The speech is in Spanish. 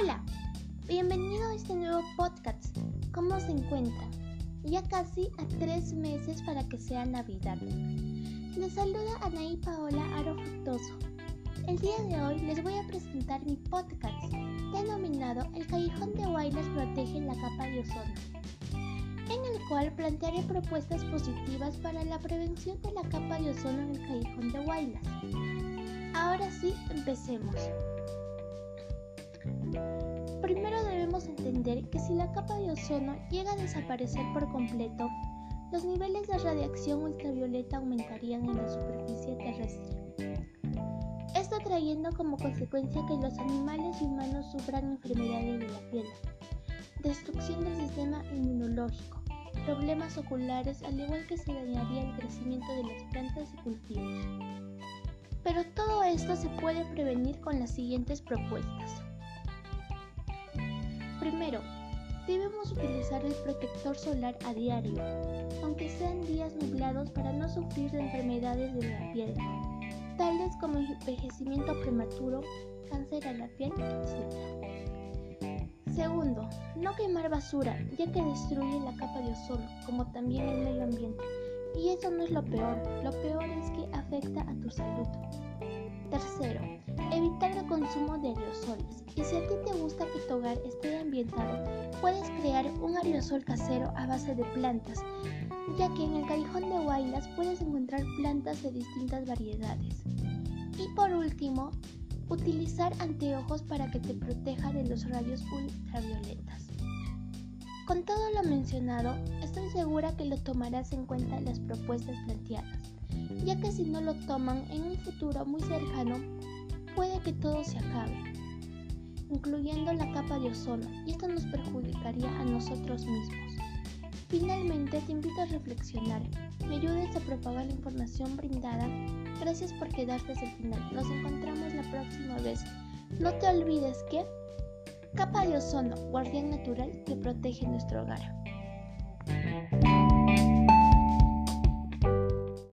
Hola, bienvenido a este nuevo podcast. ¿Cómo se encuentra? Ya casi a tres meses para que sea Navidad. Les saluda Anaí Paola Aro Fructoso. El día de hoy les voy a presentar mi podcast denominado El Callejón de Wailes protege la capa de ozono, en el cual plantearé propuestas positivas para la prevención de la capa de ozono en el Callejón de Wailas. Ahora sí, empecemos debemos entender que si la capa de ozono llega a desaparecer por completo, los niveles de radiación ultravioleta aumentarían en la superficie terrestre. Esto trayendo como consecuencia que los animales y humanos sufran enfermedades de la piel, destrucción del sistema inmunológico, problemas oculares, al igual que se dañaría el crecimiento de las plantas y cultivos. Pero todo esto se puede prevenir con las siguientes propuestas. Primero, debemos utilizar el protector solar a diario, aunque sean días nublados para no sufrir de enfermedades de la piel, tales como envejecimiento prematuro, cáncer a la piel, etc. Segundo, no quemar basura, ya que destruye la capa de ozono, como también el medio ambiente. Y eso no es lo peor, lo peor es que afecta a tu salud. Tercero, evitar el consumo de aerosoles. Y si a ti te gusta que tu hogar esté ambientado, puedes crear un aerosol casero a base de plantas, ya que en el callejón de Guaylas puedes encontrar plantas de distintas variedades. Y por último, utilizar anteojos para que te proteja de los rayos ultravioletas. Con todo lo mencionado, estoy segura que lo tomarás en cuenta en las propuestas planteadas ya que si no lo toman en un futuro muy cercano, puede que todo se acabe, incluyendo la capa de ozono, y esto nos perjudicaría a nosotros mismos. Finalmente, te invito a reflexionar, me ayudes a propagar la información brindada. Gracias por quedarte hasta el final. Nos encontramos la próxima vez. No te olvides que capa de ozono, guardián natural que protege nuestro hogar.